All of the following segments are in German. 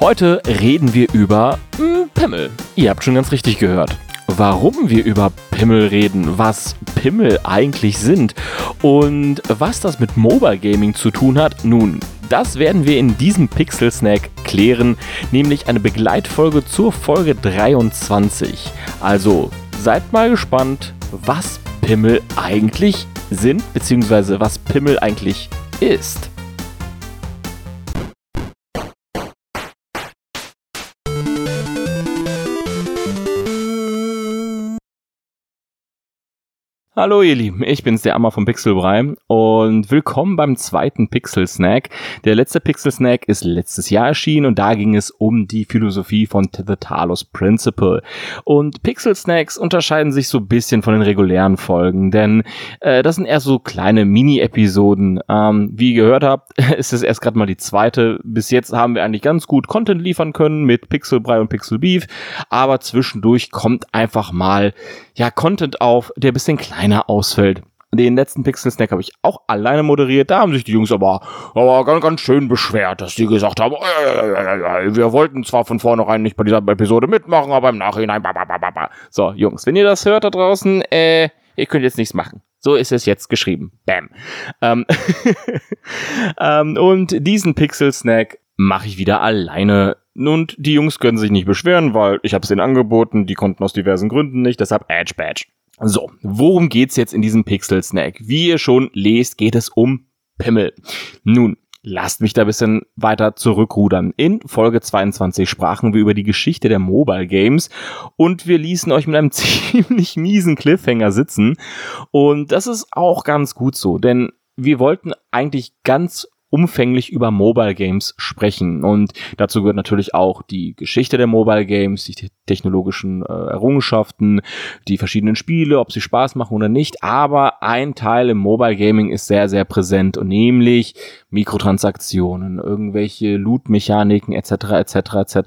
Heute reden wir über hm, Pimmel. Ihr habt schon ganz richtig gehört. Warum wir über Pimmel reden, was Pimmel eigentlich sind und was das mit Mobile Gaming zu tun hat, nun, das werden wir in diesem Pixel Snack klären, nämlich eine Begleitfolge zur Folge 23. Also seid mal gespannt, was Pimmel eigentlich sind, beziehungsweise was Pimmel eigentlich ist. Hallo ihr Lieben, ich bin's, der Ammer vom Pixelbrei und willkommen beim zweiten Pixel Snack. Der letzte Pixel Snack ist letztes Jahr erschienen und da ging es um die Philosophie von The Talos Principle. Und Pixel Snacks unterscheiden sich so ein bisschen von den regulären Folgen, denn äh, das sind eher so kleine Mini-Episoden. Ähm, wie ihr gehört habt, ist es erst gerade mal die zweite. Bis jetzt haben wir eigentlich ganz gut Content liefern können mit Pixelbrei und Pixel Beef, aber zwischendurch kommt einfach mal ja Content auf, der bisschen kleiner einer ausfällt. Den letzten Pixel Snack habe ich auch alleine moderiert. Da haben sich die Jungs aber, aber ganz, ganz schön beschwert, dass die gesagt haben, wir wollten zwar von vornherein nicht bei dieser Episode mitmachen, aber im Nachhinein. So, Jungs, wenn ihr das hört da draußen, äh, ihr könnt jetzt nichts machen. So ist es jetzt geschrieben. Bam. Ähm, ähm, und diesen Pixel Snack mache ich wieder alleine. Und die Jungs können sich nicht beschweren, weil ich habe es denen angeboten, die konnten aus diversen Gründen nicht, deshalb Edge Badge. So, worum geht's jetzt in diesem Pixel Snack? Wie ihr schon lest, geht es um Pimmel. Nun, lasst mich da ein bisschen weiter zurückrudern. In Folge 22 sprachen wir über die Geschichte der Mobile Games und wir ließen euch mit einem ziemlich miesen Cliffhanger sitzen. Und das ist auch ganz gut so, denn wir wollten eigentlich ganz umfänglich über Mobile Games sprechen. Und dazu gehört natürlich auch die Geschichte der Mobile Games, die technologischen äh, Errungenschaften, die verschiedenen Spiele, ob sie Spaß machen oder nicht. Aber ein Teil im Mobile Gaming ist sehr, sehr präsent und nämlich Mikrotransaktionen, irgendwelche Loot-Mechaniken etc. etc. etc.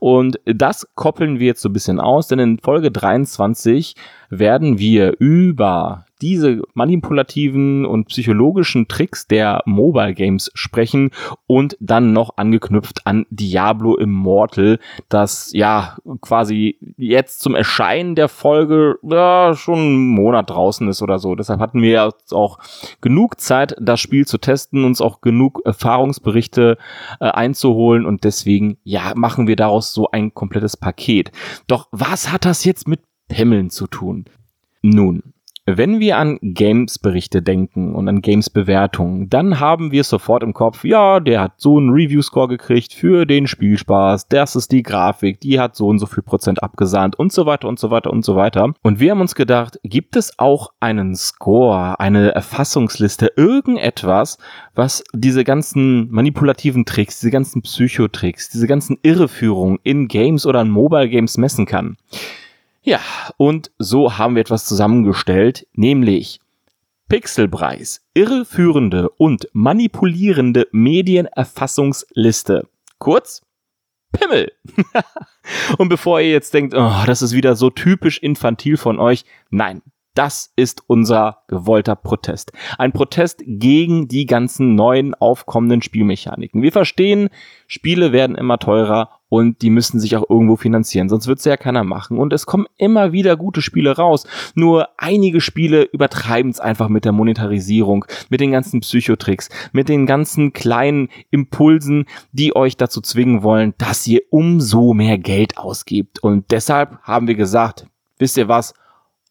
Und das koppeln wir jetzt so ein bisschen aus, denn in Folge 23 werden wir über diese manipulativen und psychologischen Tricks der Mobile Games sprechen und dann noch angeknüpft an Diablo Immortal, das ja quasi jetzt zum Erscheinen der Folge ja, schon einen Monat draußen ist oder so. Deshalb hatten wir auch genug Zeit, das Spiel zu testen, uns auch genug Erfahrungsberichte äh, einzuholen und deswegen ja machen wir daraus so ein komplettes Paket. Doch was hat das jetzt mit Pimmeln zu tun? Nun, wenn wir an Games-Berichte denken und an Games-Bewertungen, dann haben wir sofort im Kopf, ja, der hat so einen Review-Score gekriegt für den Spielspaß, das ist die Grafik, die hat so und so viel Prozent abgesahnt und so weiter und so weiter und so weiter. Und wir haben uns gedacht, gibt es auch einen Score, eine Erfassungsliste, irgendetwas, was diese ganzen manipulativen Tricks, diese ganzen Psychotricks, diese ganzen Irreführungen in Games oder in Mobile Games messen kann? Ja, und so haben wir etwas zusammengestellt, nämlich Pixelpreis, irreführende und manipulierende Medienerfassungsliste. Kurz, Pimmel. und bevor ihr jetzt denkt, oh, das ist wieder so typisch infantil von euch, nein, das ist unser gewollter Protest. Ein Protest gegen die ganzen neuen aufkommenden Spielmechaniken. Wir verstehen, Spiele werden immer teurer und die müssen sich auch irgendwo finanzieren, sonst wird es ja keiner machen. Und es kommen immer wieder gute Spiele raus. Nur einige Spiele übertreiben es einfach mit der Monetarisierung, mit den ganzen Psychotricks, mit den ganzen kleinen Impulsen, die euch dazu zwingen wollen, dass ihr umso mehr Geld ausgibt. Und deshalb haben wir gesagt, wisst ihr was?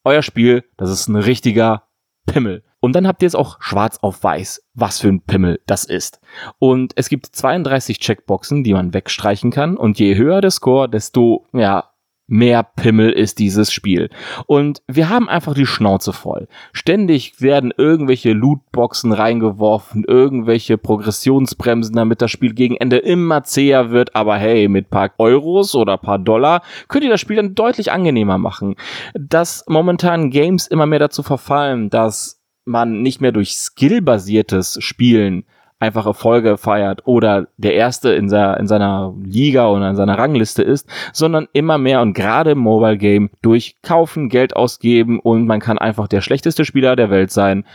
euer Spiel, das ist ein richtiger Pimmel. Und dann habt ihr es auch schwarz auf weiß, was für ein Pimmel das ist. Und es gibt 32 Checkboxen, die man wegstreichen kann. Und je höher der Score, desto, ja, mehr Pimmel ist dieses Spiel. Und wir haben einfach die Schnauze voll. Ständig werden irgendwelche Lootboxen reingeworfen, irgendwelche Progressionsbremsen, damit das Spiel gegen Ende immer zäher wird. Aber hey, mit paar Euros oder paar Dollar könnt ihr das Spiel dann deutlich angenehmer machen. Dass momentan Games immer mehr dazu verfallen, dass man nicht mehr durch skillbasiertes Spielen einfach Erfolge feiert oder der Erste in, seiner, in seiner Liga oder in seiner Rangliste ist, sondern immer mehr und gerade im Mobile Game durch Kaufen, Geld ausgeben und man kann einfach der schlechteste Spieler der Welt sein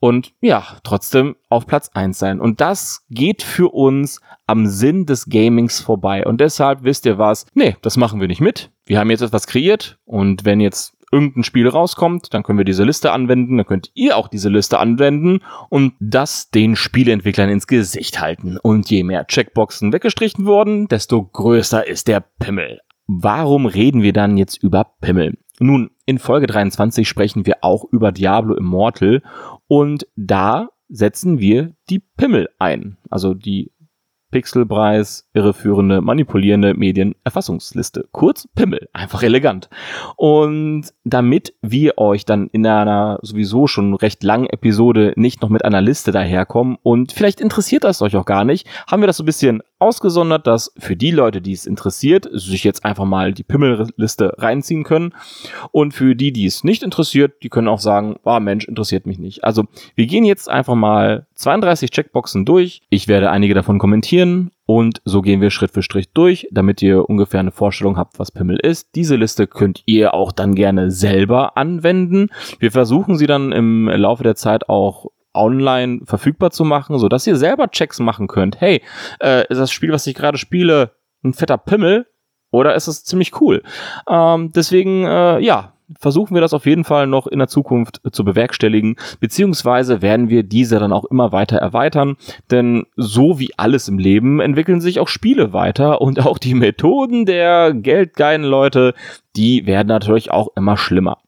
und ja, trotzdem auf Platz eins sein. Und das geht für uns am Sinn des Gamings vorbei. Und deshalb wisst ihr was? Nee, das machen wir nicht mit. Wir haben jetzt etwas kreiert und wenn jetzt irgendein Spiel rauskommt, dann können wir diese Liste anwenden, dann könnt ihr auch diese Liste anwenden und das den Spieleentwicklern ins Gesicht halten. Und je mehr Checkboxen weggestrichen wurden, desto größer ist der Pimmel. Warum reden wir dann jetzt über Pimmel? Nun, in Folge 23 sprechen wir auch über Diablo Immortal und da setzen wir die Pimmel ein, also die Pixelpreis, irreführende, manipulierende Medienerfassungsliste. Kurz Pimmel, einfach elegant. Und damit wir euch dann in einer sowieso schon recht langen Episode nicht noch mit einer Liste daherkommen und vielleicht interessiert das euch auch gar nicht, haben wir das so ein bisschen ausgesondert, dass für die Leute, die es interessiert, sich jetzt einfach mal die Pimmelliste reinziehen können. Und für die, die es nicht interessiert, die können auch sagen, ah oh Mensch, interessiert mich nicht. Also wir gehen jetzt einfach mal 32 Checkboxen durch. Ich werde einige davon kommentieren und so gehen wir Schritt für Schritt durch, damit ihr ungefähr eine Vorstellung habt, was Pimmel ist. Diese Liste könnt ihr auch dann gerne selber anwenden. Wir versuchen sie dann im Laufe der Zeit auch online verfügbar zu machen, so dass ihr selber Checks machen könnt. Hey, äh, ist das Spiel, was ich gerade spiele, ein fetter Pimmel? Oder ist es ziemlich cool? Ähm, deswegen, äh, ja, versuchen wir das auf jeden Fall noch in der Zukunft zu bewerkstelligen, beziehungsweise werden wir diese dann auch immer weiter erweitern, denn so wie alles im Leben entwickeln sich auch Spiele weiter und auch die Methoden der geldgeilen Leute, die werden natürlich auch immer schlimmer.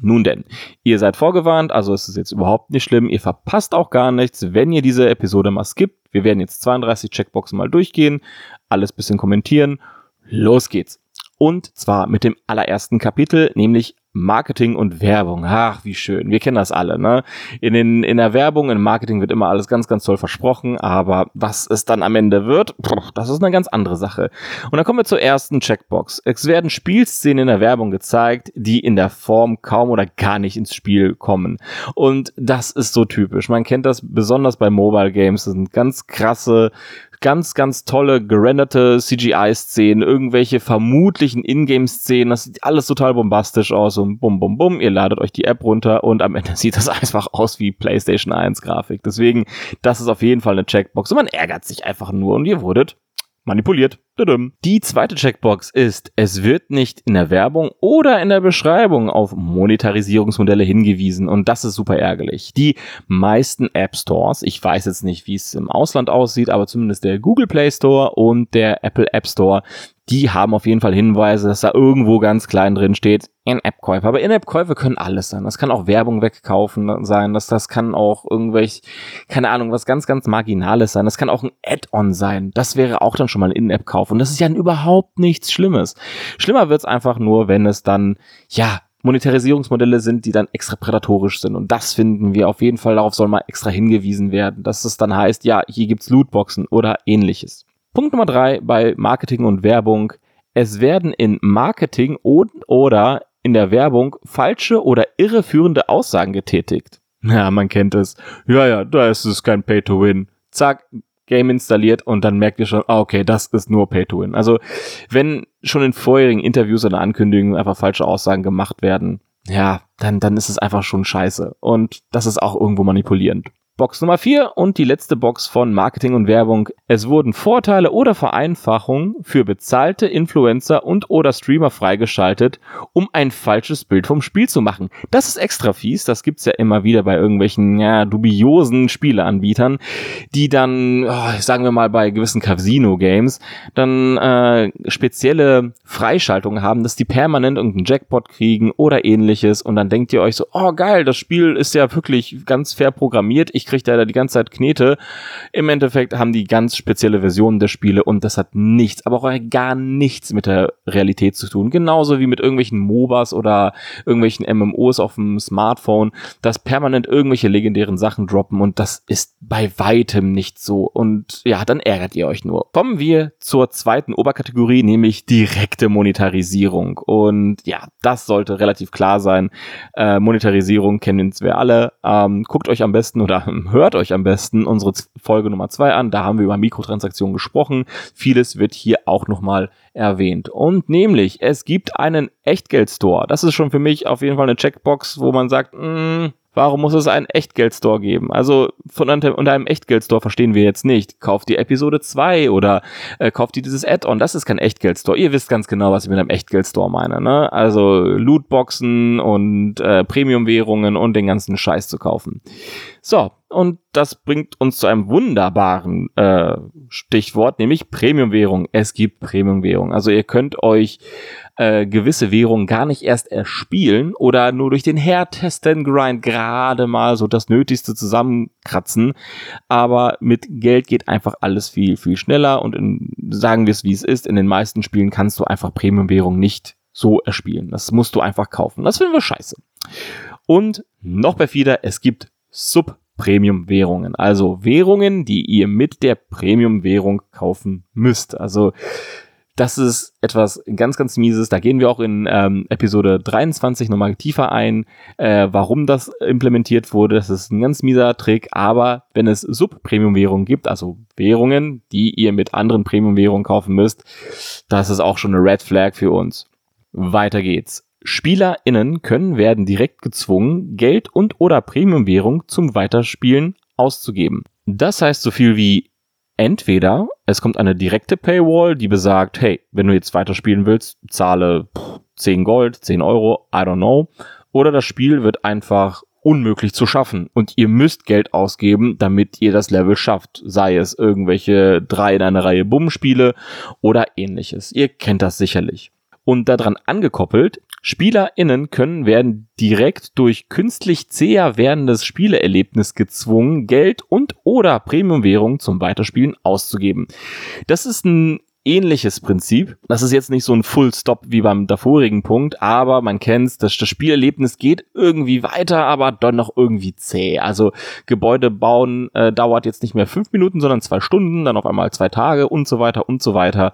Nun denn, ihr seid vorgewarnt, also es ist jetzt überhaupt nicht schlimm, ihr verpasst auch gar nichts, wenn ihr diese Episode mal skippt. Wir werden jetzt 32 Checkboxen mal durchgehen, alles bisschen kommentieren. Los geht's. Und zwar mit dem allerersten Kapitel, nämlich Marketing und Werbung. Ach, wie schön. Wir kennen das alle, ne? In, den, in der Werbung, im Marketing wird immer alles ganz, ganz toll versprochen, aber was es dann am Ende wird, das ist eine ganz andere Sache. Und dann kommen wir zur ersten Checkbox. Es werden Spielszenen in der Werbung gezeigt, die in der Form kaum oder gar nicht ins Spiel kommen. Und das ist so typisch. Man kennt das besonders bei Mobile Games. Das sind ganz krasse ganz, ganz tolle gerenderte CGI-Szenen, irgendwelche vermutlichen Ingame-Szenen, das sieht alles total bombastisch aus und bum, bum, bum, ihr ladet euch die App runter und am Ende sieht das einfach aus wie PlayStation 1 Grafik. Deswegen, das ist auf jeden Fall eine Checkbox und man ärgert sich einfach nur und ihr wurdet manipuliert. Die zweite Checkbox ist, es wird nicht in der Werbung oder in der Beschreibung auf Monetarisierungsmodelle hingewiesen und das ist super ärgerlich. Die meisten App Stores, ich weiß jetzt nicht, wie es im Ausland aussieht, aber zumindest der Google Play Store und der Apple App Store, die haben auf jeden Fall Hinweise, dass da irgendwo ganz klein drin steht, In-App-Käufe. Aber In-App-Käufe können alles sein. Das kann auch Werbung wegkaufen sein. Das, das kann auch irgendwelch, keine Ahnung, was ganz, ganz Marginales sein. Das kann auch ein Add-on sein. Das wäre auch dann schon mal ein In-App-Kauf. Und das ist ja überhaupt nichts Schlimmes. Schlimmer wird's einfach nur, wenn es dann, ja, Monetarisierungsmodelle sind, die dann extra prädatorisch sind. Und das finden wir auf jeden Fall, darauf soll mal extra hingewiesen werden, dass es dann heißt, ja, hier gibt's Lootboxen oder ähnliches. Punkt Nummer drei bei Marketing und Werbung. Es werden in Marketing und oder in der Werbung falsche oder irreführende Aussagen getätigt. Ja, man kennt es. Ja, ja, da ist es kein Pay-to-Win. Zack, Game installiert und dann merkt ihr schon, ah, okay, das ist nur Pay-to-Win. Also, wenn schon in vorherigen Interviews oder Ankündigungen einfach falsche Aussagen gemacht werden, ja, dann, dann ist es einfach schon scheiße. Und das ist auch irgendwo manipulierend. Box Nummer 4 und die letzte Box von Marketing und Werbung. Es wurden Vorteile oder Vereinfachungen für bezahlte Influencer und oder Streamer freigeschaltet, um ein falsches Bild vom Spiel zu machen. Das ist extra fies, das gibt's ja immer wieder bei irgendwelchen ja, dubiosen Spieleanbietern, die dann, oh, sagen wir mal bei gewissen Casino-Games, dann äh, spezielle Freischaltungen haben, dass die permanent irgendeinen Jackpot kriegen oder ähnliches und dann denkt ihr euch so, oh geil, das Spiel ist ja wirklich ganz fair programmiert, ich kriegt er da die ganze Zeit Knete. Im Endeffekt haben die ganz spezielle Versionen der Spiele und das hat nichts, aber auch gar nichts mit der Realität zu tun. Genauso wie mit irgendwelchen MOBAs oder irgendwelchen MMOs auf dem Smartphone, dass permanent irgendwelche legendären Sachen droppen und das ist bei weitem nicht so. Und ja, dann ärgert ihr euch nur. Kommen wir zur zweiten Oberkategorie, nämlich direkte Monetarisierung. Und ja, das sollte relativ klar sein. Äh, Monetarisierung kennen wir alle. Ähm, guckt euch am besten oder hört euch am besten unsere Folge Nummer zwei an. Da haben wir über Mikrotransaktionen gesprochen. Vieles wird hier auch nochmal erwähnt. Und nämlich, es gibt einen Echtgeld-Store. Das ist schon für mich auf jeden Fall eine Checkbox, wo man sagt, mh, mm, Warum muss es einen Echtgeldstore geben? Also von unter einem Echtgeldstore verstehen wir jetzt nicht. Kauft die Episode 2 oder äh, kauft ihr dieses Add-on. Das ist kein Echtgeldstore. Ihr wisst ganz genau, was ich mit einem Echtgeldstore meine. Ne? Also Lootboxen und äh, Premium-Währungen und den ganzen Scheiß zu kaufen. So, und das bringt uns zu einem wunderbaren äh, Stichwort, nämlich Premium-Währung. Es gibt Premium-Währung. Also ihr könnt euch äh, gewisse Währungen gar nicht erst erspielen oder nur durch den härtesten Grind gerade mal so das Nötigste zusammenkratzen. Aber mit Geld geht einfach alles viel, viel schneller und in, sagen wir es wie es ist, in den meisten Spielen kannst du einfach Premium-Währung nicht so erspielen. Das musst du einfach kaufen. Das finden wir scheiße. Und noch perfider, es gibt Sub Premium-Währungen. Also Währungen, die ihr mit der Premium-Währung kaufen müsst. Also das ist etwas ganz, ganz Mieses. Da gehen wir auch in ähm, Episode 23 nochmal tiefer ein, äh, warum das implementiert wurde. Das ist ein ganz mieser Trick. Aber wenn es Sub-Premium-Währungen gibt, also Währungen, die ihr mit anderen Premium-Währungen kaufen müsst, das ist auch schon eine Red Flag für uns. Weiter geht's. SpielerInnen können werden direkt gezwungen, Geld und oder Premium-Währung zum Weiterspielen auszugeben. Das heißt so viel wie entweder es kommt eine direkte Paywall, die besagt, hey, wenn du jetzt weiterspielen willst, zahle 10 Gold, 10 Euro, I don't know. Oder das Spiel wird einfach unmöglich zu schaffen und ihr müsst Geld ausgeben, damit ihr das Level schafft. Sei es irgendwelche drei in einer Reihe Bumm-Spiele oder ähnliches. Ihr kennt das sicherlich. Und daran angekoppelt SpielerInnen können werden direkt durch künstlich zäher werdendes Spieleerlebnis gezwungen, Geld und oder Premiumwährung zum Weiterspielen auszugeben. Das ist ein ähnliches Prinzip. Das ist jetzt nicht so ein Full Stop wie beim davorigen Punkt, aber man kennt's, das, das Spielerlebnis geht irgendwie weiter, aber dann noch irgendwie zäh. Also Gebäude bauen äh, dauert jetzt nicht mehr fünf Minuten, sondern zwei Stunden, dann auf einmal zwei Tage und so weiter und so weiter.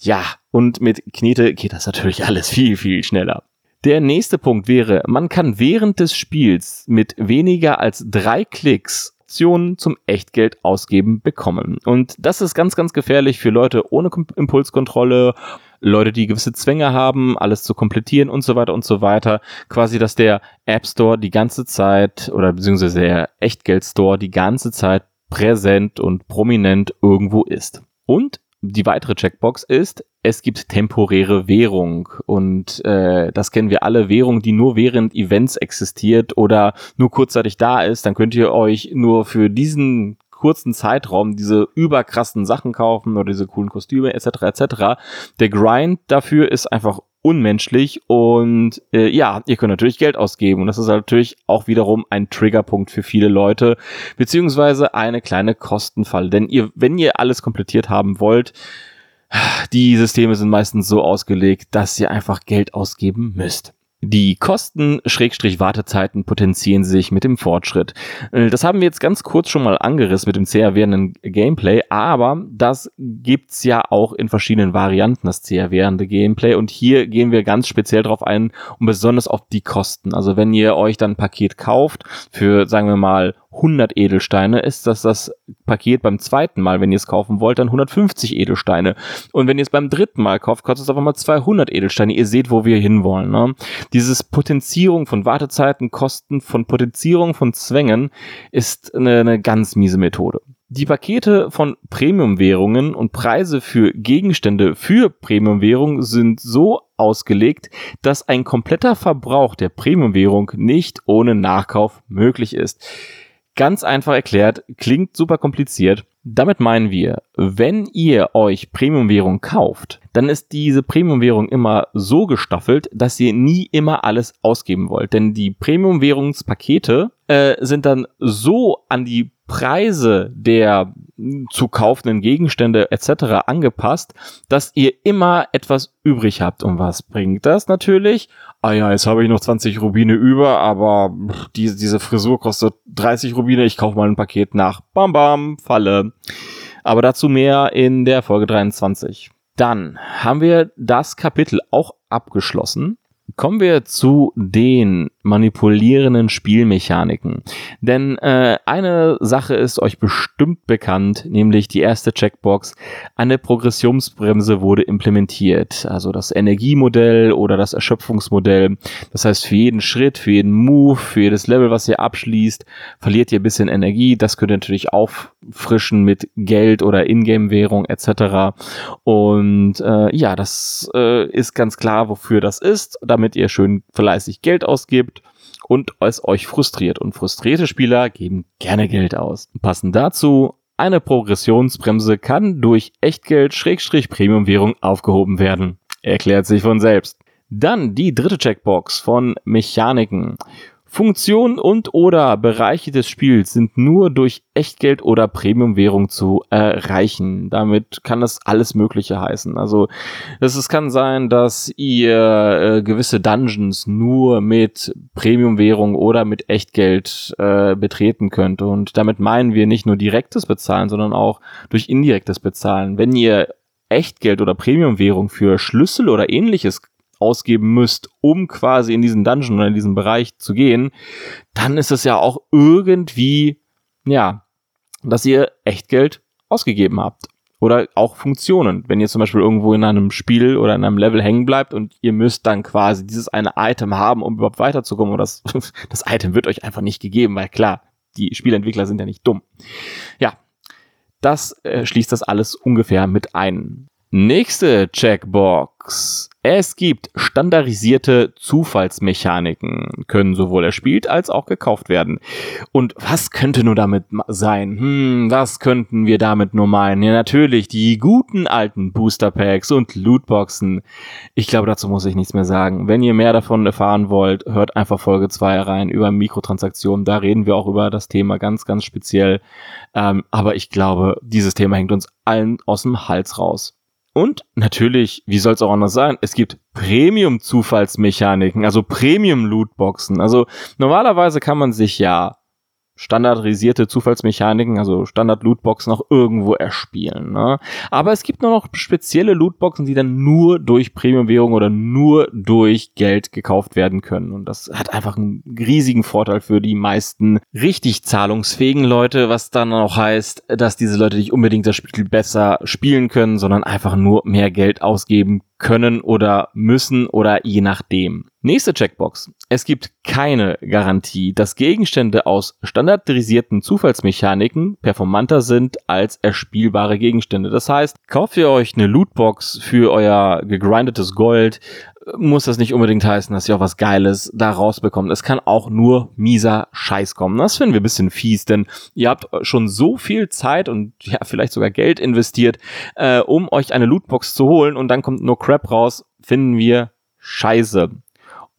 Ja, und mit Knete geht das natürlich alles viel, viel schneller. Der nächste Punkt wäre, man kann während des Spiels mit weniger als drei Klicks Optionen zum Echtgeld ausgeben bekommen. Und das ist ganz, ganz gefährlich für Leute ohne Impulskontrolle, Leute, die gewisse Zwänge haben, alles zu komplettieren und so weiter und so weiter. Quasi, dass der App Store die ganze Zeit oder beziehungsweise der Echtgeld Store die ganze Zeit präsent und prominent irgendwo ist. Und die weitere Checkbox ist, es gibt temporäre Währung und äh, das kennen wir alle, Währung, die nur während Events existiert oder nur kurzzeitig da ist, dann könnt ihr euch nur für diesen kurzen Zeitraum diese überkrassen Sachen kaufen oder diese coolen Kostüme etc. etc. Der Grind dafür ist einfach unmenschlich und äh, ja, ihr könnt natürlich Geld ausgeben und das ist natürlich auch wiederum ein Triggerpunkt für viele Leute, beziehungsweise eine kleine Kostenfall, denn ihr, wenn ihr alles komplettiert haben wollt, die Systeme sind meistens so ausgelegt, dass ihr einfach Geld ausgeben müsst. Die Kosten-Wartezeiten potenzieren sich mit dem Fortschritt. Äh, das haben wir jetzt ganz kurz schon mal angerissen mit dem CR währenden Gameplay, aber das gibt's ja auch in verschiedenen Varianten, das CR währende Gameplay. Und hier gehen wir ganz speziell drauf ein und besonders auf die Kosten. Also wenn ihr euch dann ein Paket kauft für, sagen wir mal, 100 Edelsteine, ist das das Paket beim zweiten Mal, wenn ihr es kaufen wollt, dann 150 Edelsteine. Und wenn ihr es beim dritten Mal kauft, kostet es auf einmal 200 Edelsteine. Ihr seht, wo wir hinwollen. Ne? Dieses Potenzierung von Wartezeiten, Kosten, von Potenzierung von Zwängen ist eine, eine ganz miese Methode. Die Pakete von Premium-Währungen und Preise für Gegenstände für Premium-Währung sind so ausgelegt, dass ein kompletter Verbrauch der Premium-Währung nicht ohne Nachkauf möglich ist. Ganz einfach erklärt, klingt super kompliziert. Damit meinen wir, wenn ihr euch Premium-Währung kauft, dann ist diese Premium-Währung immer so gestaffelt, dass ihr nie immer alles ausgeben wollt. Denn die Premium-Währungspakete äh, sind dann so an die Preise der zu kaufenden Gegenstände etc. angepasst, dass ihr immer etwas übrig habt. Und was bringt das natürlich? Ah ja, jetzt habe ich noch 20 Rubine über, aber die, diese Frisur kostet 30 Rubine, ich kaufe mal ein Paket nach. Bam bam, Falle. Aber dazu mehr in der Folge 23. Dann haben wir das Kapitel auch abgeschlossen Kommen wir zu den manipulierenden Spielmechaniken. Denn äh, eine Sache ist euch bestimmt bekannt, nämlich die erste Checkbox. Eine Progressionsbremse wurde implementiert. Also das Energiemodell oder das Erschöpfungsmodell. Das heißt, für jeden Schritt, für jeden Move, für jedes Level, was ihr abschließt, verliert ihr ein bisschen Energie. Das könnt ihr natürlich auffrischen mit Geld oder Ingame-Währung etc. Und äh, ja, das äh, ist ganz klar, wofür das ist, damit ihr schön fleißig Geld ausgibt und es euch frustriert. Und frustrierte Spieler geben gerne Geld aus. Passend dazu, eine Progressionsbremse kann durch Echtgeld-Premium-Währung aufgehoben werden. Erklärt sich von selbst. Dann die dritte Checkbox von Mechaniken. Funktionen und oder Bereiche des Spiels sind nur durch Echtgeld oder Premiumwährung zu erreichen. Damit kann das alles Mögliche heißen. Also es, kann sein, dass ihr äh, gewisse Dungeons nur mit Premiumwährung oder mit Echtgeld äh, betreten könnt. Und damit meinen wir nicht nur direktes Bezahlen, sondern auch durch indirektes Bezahlen. Wenn ihr Echtgeld oder Premiumwährung für Schlüssel oder ähnliches ausgeben müsst, um quasi in diesen Dungeon oder in diesen Bereich zu gehen, dann ist es ja auch irgendwie, ja, dass ihr Echtgeld ausgegeben habt. Oder auch Funktionen. Wenn ihr zum Beispiel irgendwo in einem Spiel oder in einem Level hängen bleibt und ihr müsst dann quasi dieses eine Item haben, um überhaupt weiterzukommen. Und das, das Item wird euch einfach nicht gegeben, weil klar, die Spielentwickler sind ja nicht dumm. Ja, das äh, schließt das alles ungefähr mit ein. Nächste Checkbox. Es gibt standardisierte Zufallsmechaniken, können sowohl erspielt als auch gekauft werden. Und was könnte nur damit sein? Hm, was könnten wir damit nur meinen? Ja, natürlich die guten alten Booster Packs und Lootboxen. Ich glaube, dazu muss ich nichts mehr sagen. Wenn ihr mehr davon erfahren wollt, hört einfach Folge 2 rein über Mikrotransaktionen. Da reden wir auch über das Thema ganz, ganz speziell. Ähm, aber ich glaube, dieses Thema hängt uns allen aus dem Hals raus. Und natürlich, wie soll es auch anders sein, es gibt Premium-Zufallsmechaniken, also Premium-Lootboxen. Also normalerweise kann man sich ja standardisierte Zufallsmechaniken, also Standard-Lootboxen noch irgendwo erspielen. Ne? Aber es gibt nur noch spezielle Lootboxen, die dann nur durch Premium-Währung oder nur durch Geld gekauft werden können. Und das hat einfach einen riesigen Vorteil für die meisten richtig zahlungsfähigen Leute, was dann auch heißt, dass diese Leute nicht unbedingt das Spiel besser spielen können, sondern einfach nur mehr Geld ausgeben können oder müssen oder je nachdem. Nächste Checkbox. Es gibt keine Garantie, dass Gegenstände aus standardisierten Zufallsmechaniken performanter sind als erspielbare Gegenstände. Das heißt, kauft ihr euch eine Lootbox für euer gegrindetes Gold, muss das nicht unbedingt heißen, dass ihr auch was Geiles da rausbekommt. Es kann auch nur mieser Scheiß kommen. Das finden wir ein bisschen fies, denn ihr habt schon so viel Zeit und ja, vielleicht sogar Geld investiert, äh, um euch eine Lootbox zu holen und dann kommt nur Crap raus. Finden wir scheiße.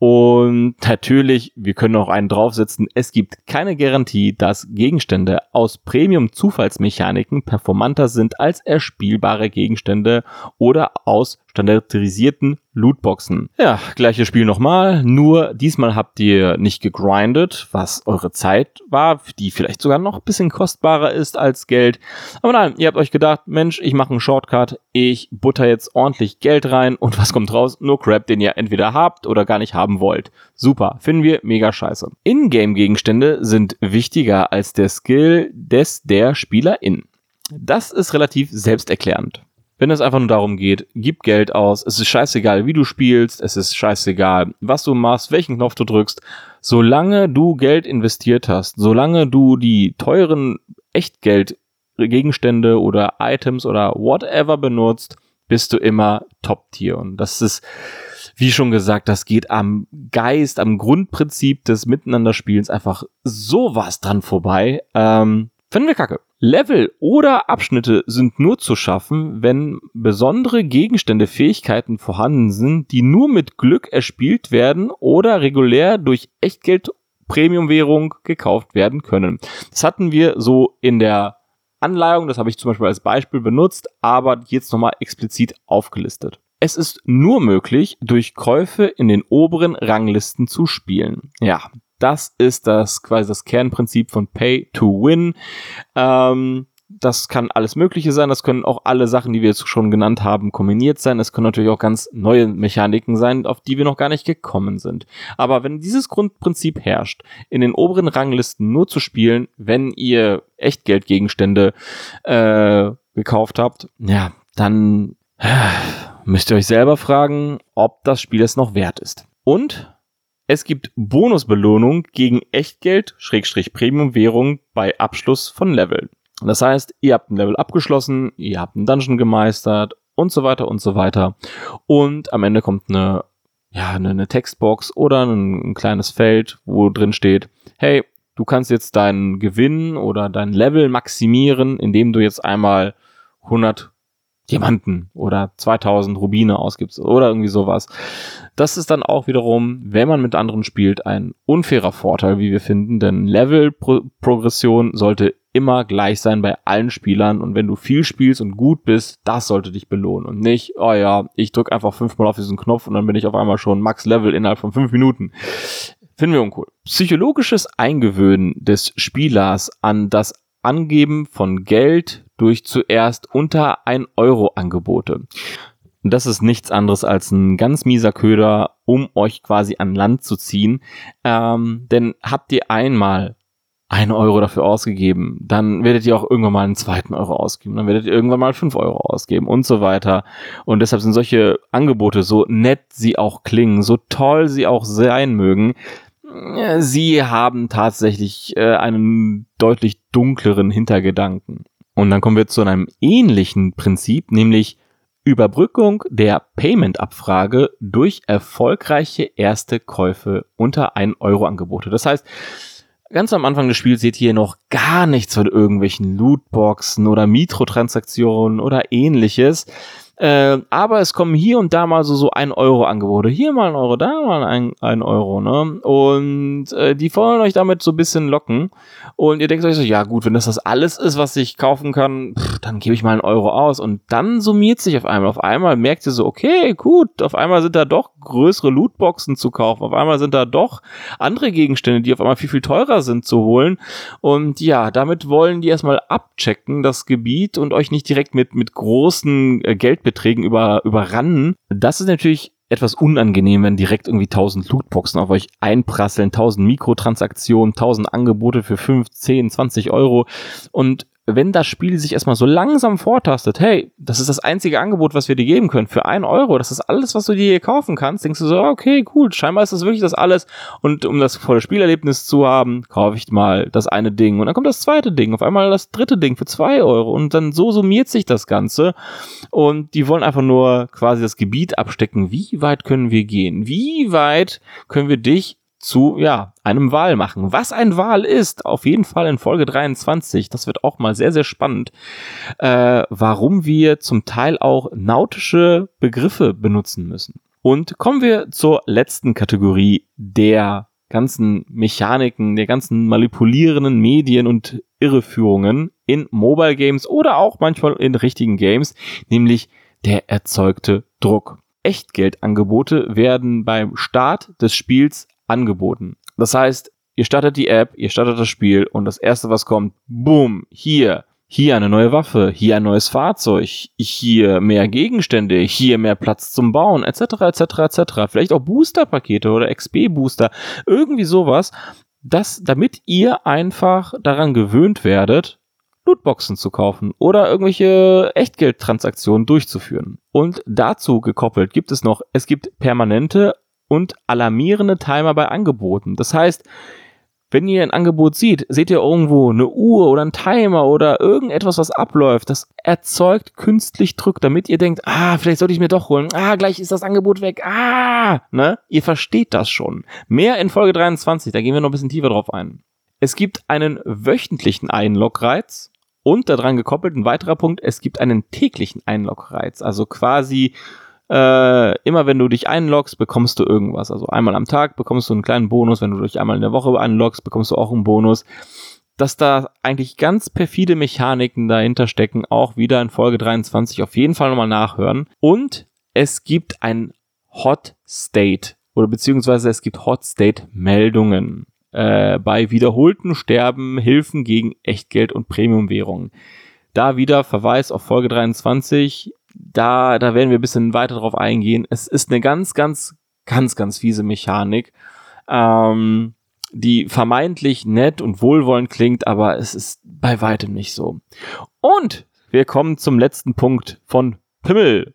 Und natürlich, wir können auch einen draufsetzen, es gibt keine Garantie, dass Gegenstände aus Premium-Zufallsmechaniken performanter sind als erspielbare Gegenstände oder aus standardisierten Lootboxen. Ja, gleiches Spiel nochmal, nur diesmal habt ihr nicht gegrindet, was eure Zeit war, die vielleicht sogar noch ein bisschen kostbarer ist als Geld. Aber nein, ihr habt euch gedacht, Mensch, ich mache einen Shortcut, ich butter jetzt ordentlich Geld rein und was kommt raus? Nur Crap, den ihr entweder habt oder gar nicht haben wollt. Super, finden wir mega scheiße. Ingame-Gegenstände sind wichtiger als der Skill des der Spielerin. Das ist relativ selbsterklärend. Wenn es einfach nur darum geht, gib Geld aus, es ist scheißegal, wie du spielst, es ist scheißegal, was du machst, welchen Knopf du drückst, solange du Geld investiert hast, solange du die teuren Echtgeld-Gegenstände oder Items oder whatever benutzt, bist du immer Top-Tier. Und das ist, wie schon gesagt, das geht am Geist, am Grundprinzip des Miteinanderspielens einfach sowas dran vorbei. Ähm, finden wir kacke. Level oder Abschnitte sind nur zu schaffen, wenn besondere Gegenstände, Fähigkeiten vorhanden sind, die nur mit Glück erspielt werden oder regulär durch Echtgeld Premiumwährung gekauft werden können. Das hatten wir so in der Anleihung, das habe ich zum Beispiel als Beispiel benutzt, aber jetzt nochmal explizit aufgelistet. Es ist nur möglich, durch Käufe in den oberen Ranglisten zu spielen. Ja, das ist das quasi das Kernprinzip von Pay to Win. Ähm, das kann alles Mögliche sein. Das können auch alle Sachen, die wir jetzt schon genannt haben, kombiniert sein. Es können natürlich auch ganz neue Mechaniken sein, auf die wir noch gar nicht gekommen sind. Aber wenn dieses Grundprinzip herrscht, in den oberen Ranglisten nur zu spielen, wenn ihr Echtgeldgegenstände äh, gekauft habt, ja, dann äh, müsst ihr euch selber fragen, ob das Spiel es noch wert ist. Und es gibt Bonusbelohnung gegen Echtgeld, Schrägstrich Premium-Währung bei Abschluss von Leveln. Das heißt, ihr habt ein Level abgeschlossen, ihr habt einen Dungeon gemeistert und so weiter und so weiter. Und am Ende kommt eine, ja, eine, eine Textbox oder ein, ein kleines Feld, wo drin steht, hey, du kannst jetzt deinen Gewinn oder dein Level maximieren, indem du jetzt einmal 100 Diamanten oder 2000 Rubine ausgibst oder irgendwie sowas. Das ist dann auch wiederum, wenn man mit anderen spielt, ein unfairer Vorteil, wie wir finden, denn Level-Progression sollte immer gleich sein bei allen Spielern und wenn du viel spielst und gut bist, das sollte dich belohnen und nicht, oh ja, ich drücke einfach fünfmal auf diesen Knopf und dann bin ich auf einmal schon Max Level innerhalb von fünf Minuten. Finden wir uncool. Psychologisches Eingewöhnen des Spielers an das Angeben von Geld durch zuerst unter 1 Euro Angebote. Und das ist nichts anderes als ein ganz mieser Köder, um euch quasi an Land zu ziehen. Ähm, denn habt ihr einmal ein Euro dafür ausgegeben, dann werdet ihr auch irgendwann mal einen zweiten Euro ausgeben, dann werdet ihr irgendwann mal fünf Euro ausgeben und so weiter. Und deshalb sind solche Angebote, so nett sie auch klingen, so toll sie auch sein mögen, sie haben tatsächlich äh, einen deutlich dunkleren Hintergedanken. Und dann kommen wir zu einem ähnlichen Prinzip, nämlich Überbrückung der Payment-Abfrage durch erfolgreiche erste Käufe unter 1 Euro Angebote. Das heißt, ganz am Anfang des Spiels seht ihr noch gar nichts von irgendwelchen Lootboxen oder Mikrotransaktionen oder ähnliches. Äh, aber es kommen hier und da mal so, so ein Euro Angebote. Hier mal ein Euro, da mal ein, ein Euro, ne? Und äh, die wollen euch damit so ein bisschen locken. Und ihr denkt euch so, ja gut, wenn das das alles ist, was ich kaufen kann, pff, dann gebe ich mal einen Euro aus. Und dann summiert sich auf einmal. Auf einmal merkt ihr so, okay, gut, auf einmal sind da doch größere Lootboxen zu kaufen. Auf einmal sind da doch andere Gegenstände, die auf einmal viel, viel teurer sind zu holen. Und ja, damit wollen die erstmal abchecken, das Gebiet, und euch nicht direkt mit, mit großen äh, Geldbeträgen Beträgen über, überrannen. Das ist natürlich etwas unangenehm, wenn direkt irgendwie 1000 Lootboxen auf euch einprasseln, 1000 Mikrotransaktionen, 1000 Angebote für 5, 10, 20 Euro. Und wenn das Spiel sich erstmal so langsam vortastet, hey, das ist das einzige Angebot, was wir dir geben können, für ein Euro, das ist alles, was du dir hier kaufen kannst, denkst du so, okay, cool, scheinbar ist das wirklich das alles. Und um das volle Spielerlebnis zu haben, kaufe ich mal das eine Ding und dann kommt das zweite Ding, auf einmal das dritte Ding für zwei Euro und dann so summiert sich das Ganze. Und die wollen einfach nur quasi das Gebiet abstecken, wie weit können wir gehen, wie weit können wir dich zu, ja, einem Wahl machen. Was ein Wahl ist, auf jeden Fall in Folge 23, das wird auch mal sehr, sehr spannend, äh, warum wir zum Teil auch nautische Begriffe benutzen müssen. Und kommen wir zur letzten Kategorie der ganzen Mechaniken, der ganzen manipulierenden Medien und Irreführungen in Mobile Games oder auch manchmal in richtigen Games, nämlich der erzeugte Druck. Echtgeldangebote werden beim Start des Spiels angeboten. Das heißt, ihr startet die App, ihr startet das Spiel und das erste, was kommt, boom, hier, hier eine neue Waffe, hier ein neues Fahrzeug, hier mehr Gegenstände, hier mehr Platz zum Bauen, etc., etc., etc. Vielleicht auch Booster-Pakete oder XP-Booster, irgendwie sowas, das, damit ihr einfach daran gewöhnt werdet, Lootboxen zu kaufen oder irgendwelche Echtgeldtransaktionen durchzuführen. Und dazu gekoppelt gibt es noch, es gibt permanente und alarmierende Timer bei Angeboten. Das heißt, wenn ihr ein Angebot seht, seht ihr irgendwo eine Uhr oder ein Timer oder irgendetwas, was abläuft, das erzeugt künstlich Druck, damit ihr denkt, ah, vielleicht sollte ich mir doch holen. Ah, gleich ist das Angebot weg. Ah, ne? Ihr versteht das schon. Mehr in Folge 23, da gehen wir noch ein bisschen tiefer drauf ein. Es gibt einen wöchentlichen Einlogreiz und daran gekoppelt ein weiterer Punkt, es gibt einen täglichen Einlogreiz, also quasi äh, immer wenn du dich einloggst, bekommst du irgendwas. Also einmal am Tag bekommst du einen kleinen Bonus, wenn du dich einmal in der Woche einloggst, bekommst du auch einen Bonus. Dass da eigentlich ganz perfide Mechaniken dahinter stecken, auch wieder in Folge 23 auf jeden Fall nochmal nachhören. Und es gibt ein Hot State oder beziehungsweise es gibt Hot State Meldungen äh, bei wiederholten Sterben, Hilfen gegen Echtgeld und Premiumwährungen. Da wieder Verweis auf Folge 23. Da, da werden wir ein bisschen weiter drauf eingehen. Es ist eine ganz, ganz, ganz, ganz fiese Mechanik, ähm, die vermeintlich nett und wohlwollend klingt, aber es ist bei weitem nicht so. Und wir kommen zum letzten Punkt von Pimmel.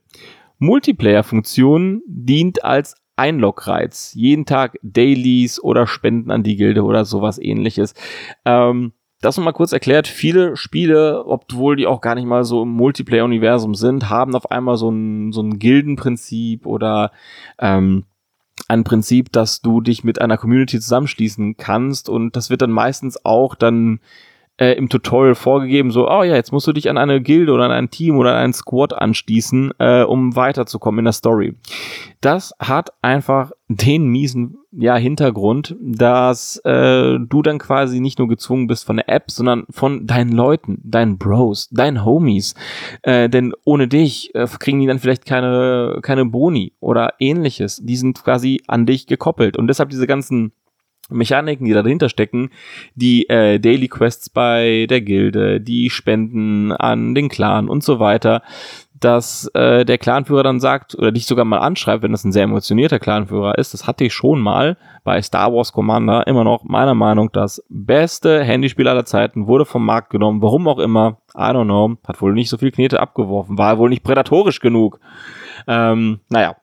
Multiplayer-Funktion dient als Einlogreiz. Jeden Tag Dailies oder Spenden an die Gilde oder sowas ähnliches. Ähm, das nochmal kurz erklärt, viele Spiele, obwohl die auch gar nicht mal so im Multiplayer-Universum sind, haben auf einmal so ein, so ein Gildenprinzip oder ähm, ein Prinzip, dass du dich mit einer Community zusammenschließen kannst und das wird dann meistens auch dann äh, im Tutorial vorgegeben, so, oh ja, jetzt musst du dich an eine Gilde oder an ein Team oder an einen Squad anschließen, äh, um weiterzukommen in der Story. Das hat einfach den miesen ja, Hintergrund, dass äh, du dann quasi nicht nur gezwungen bist von der App, sondern von deinen Leuten, deinen Bros, deinen Homies. Äh, denn ohne dich äh, kriegen die dann vielleicht keine, keine Boni oder ähnliches. Die sind quasi an dich gekoppelt. Und deshalb diese ganzen Mechaniken, die dahinter stecken, die äh, Daily Quests bei der Gilde, die Spenden an den Clan und so weiter, dass äh, der Clanführer dann sagt oder dich sogar mal anschreibt, wenn das ein sehr emotionierter Clanführer ist. Das hatte ich schon mal bei Star Wars Commander. Immer noch meiner Meinung das beste Handyspiel aller Zeiten wurde vom Markt genommen. Warum auch immer, I don't know. Hat wohl nicht so viel Knete abgeworfen, war wohl nicht prädatorisch genug. Ähm, naja,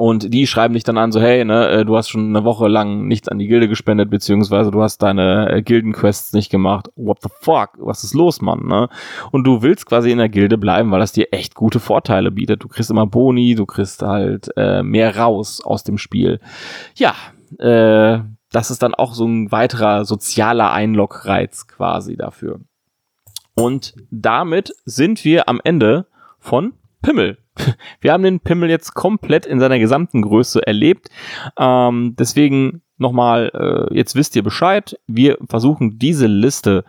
und die schreiben dich dann an, so, hey, ne, äh, du hast schon eine Woche lang nichts an die Gilde gespendet, beziehungsweise du hast deine äh, Gildenquests nicht gemacht. What the fuck? Was ist los, Mann, ne? Und du willst quasi in der Gilde bleiben, weil das dir echt gute Vorteile bietet. Du kriegst immer Boni, du kriegst halt äh, mehr raus aus dem Spiel. Ja, äh, das ist dann auch so ein weiterer sozialer Einlogreiz quasi dafür. Und damit sind wir am Ende von Pimmel. Wir haben den Pimmel jetzt komplett in seiner gesamten Größe erlebt. Ähm, deswegen nochmal, äh, jetzt wisst ihr Bescheid. Wir versuchen diese Liste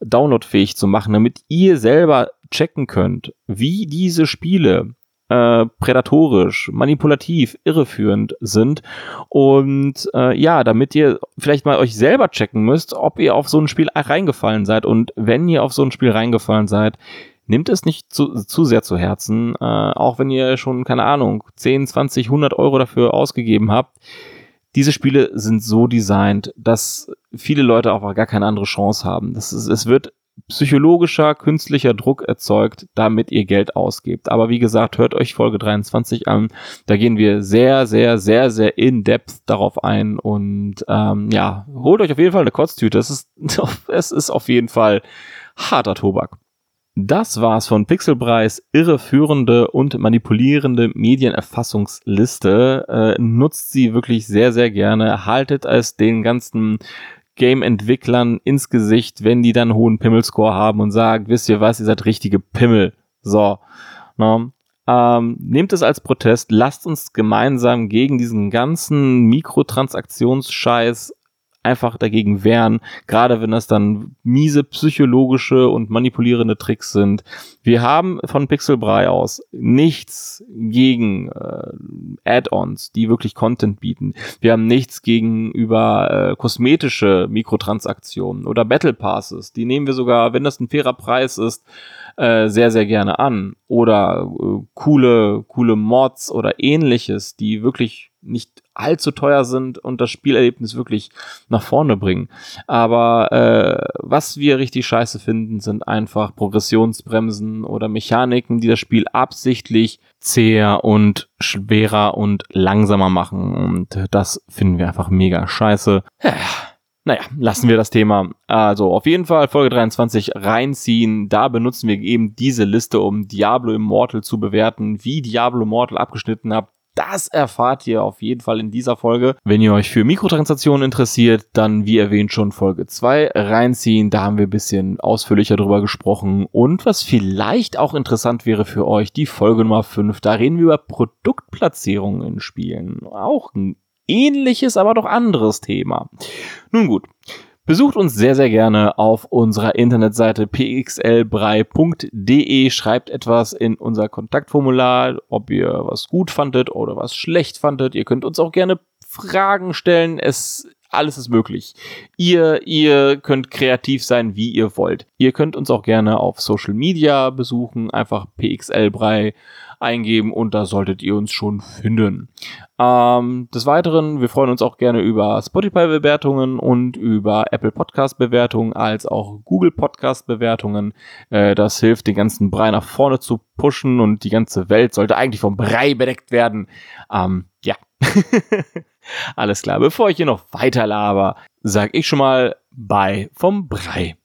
downloadfähig zu machen, damit ihr selber checken könnt, wie diese Spiele äh, prädatorisch, manipulativ, irreführend sind. Und äh, ja, damit ihr vielleicht mal euch selber checken müsst, ob ihr auf so ein Spiel reingefallen seid. Und wenn ihr auf so ein Spiel reingefallen seid, Nimmt es nicht zu, zu sehr zu Herzen, äh, auch wenn ihr schon, keine Ahnung, 10, 20, 100 Euro dafür ausgegeben habt. Diese Spiele sind so designt, dass viele Leute auch gar keine andere Chance haben. Das ist, es wird psychologischer, künstlicher Druck erzeugt, damit ihr Geld ausgebt. Aber wie gesagt, hört euch Folge 23 an. Da gehen wir sehr, sehr, sehr, sehr in depth darauf ein und ähm, ja, holt euch auf jeden Fall eine Kotztüte. Es ist, es ist auf jeden Fall harter Tobak. Das war's von Pixelpreis irreführende und manipulierende Medienerfassungsliste. Äh, nutzt sie wirklich sehr, sehr gerne. Haltet es den ganzen Game-Entwicklern ins Gesicht, wenn die dann hohen Pimmelscore haben und sagen, wisst ihr was, ihr seid richtige Pimmel. So. No. Ähm, nehmt es als Protest, lasst uns gemeinsam gegen diesen ganzen Mikrotransaktionsscheiß einfach dagegen wehren, gerade wenn das dann miese psychologische und manipulierende Tricks sind. Wir haben von Pixelbrei aus nichts gegen äh, Add-ons, die wirklich Content bieten. Wir haben nichts gegenüber äh, kosmetische Mikrotransaktionen oder Battle Passes. Die nehmen wir sogar, wenn das ein fairer Preis ist, äh, sehr, sehr gerne an. Oder äh, coole, coole Mods oder ähnliches, die wirklich nicht allzu teuer sind und das Spielerlebnis wirklich nach vorne bringen. Aber äh, was wir richtig scheiße finden, sind einfach Progressionsbremsen oder Mechaniken, die das Spiel absichtlich zäher und schwerer und langsamer machen. Und das finden wir einfach mega scheiße. Ja. Naja, lassen wir das Thema. Also auf jeden Fall Folge 23 reinziehen. Da benutzen wir eben diese Liste, um Diablo Immortal zu bewerten, wie Diablo Immortal abgeschnitten habt. Das erfahrt ihr auf jeden Fall in dieser Folge. Wenn ihr euch für Mikrotransaktionen interessiert, dann wie erwähnt schon Folge 2 reinziehen. Da haben wir ein bisschen ausführlicher drüber gesprochen. Und was vielleicht auch interessant wäre für euch, die Folge Nummer 5. Da reden wir über Produktplatzierungen in Spielen. Auch ein ähnliches, aber doch anderes Thema. Nun gut. Besucht uns sehr, sehr gerne auf unserer Internetseite pxlbrei.de. Schreibt etwas in unser Kontaktformular, ob ihr was gut fandet oder was schlecht fandet. Ihr könnt uns auch gerne Fragen stellen. Es alles ist möglich. Ihr, ihr könnt kreativ sein, wie ihr wollt. Ihr könnt uns auch gerne auf Social Media besuchen, einfach pxlbrei eingeben und da solltet ihr uns schon finden. Ähm, des Weiteren, wir freuen uns auch gerne über Spotify-Bewertungen und über Apple Podcast-Bewertungen als auch Google Podcast-Bewertungen. Äh, das hilft, den ganzen Brei nach vorne zu pushen und die ganze Welt sollte eigentlich vom Brei bedeckt werden. Ähm, ja. Alles klar. Bevor ich hier noch weiter laber, sag ich schon mal Bye vom Brei.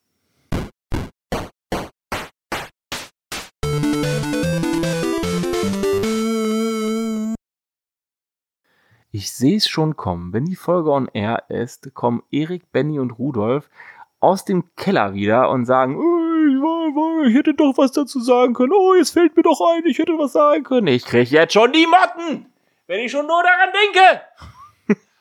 Ich sehe es schon kommen. Wenn die Folge on air ist, kommen Erik, Benny und Rudolf aus dem Keller wieder und sagen, oh, ich hätte doch was dazu sagen können. Oh, jetzt fällt mir doch ein, ich hätte was sagen können. Ich kriege jetzt schon die Motten, wenn ich schon nur daran denke.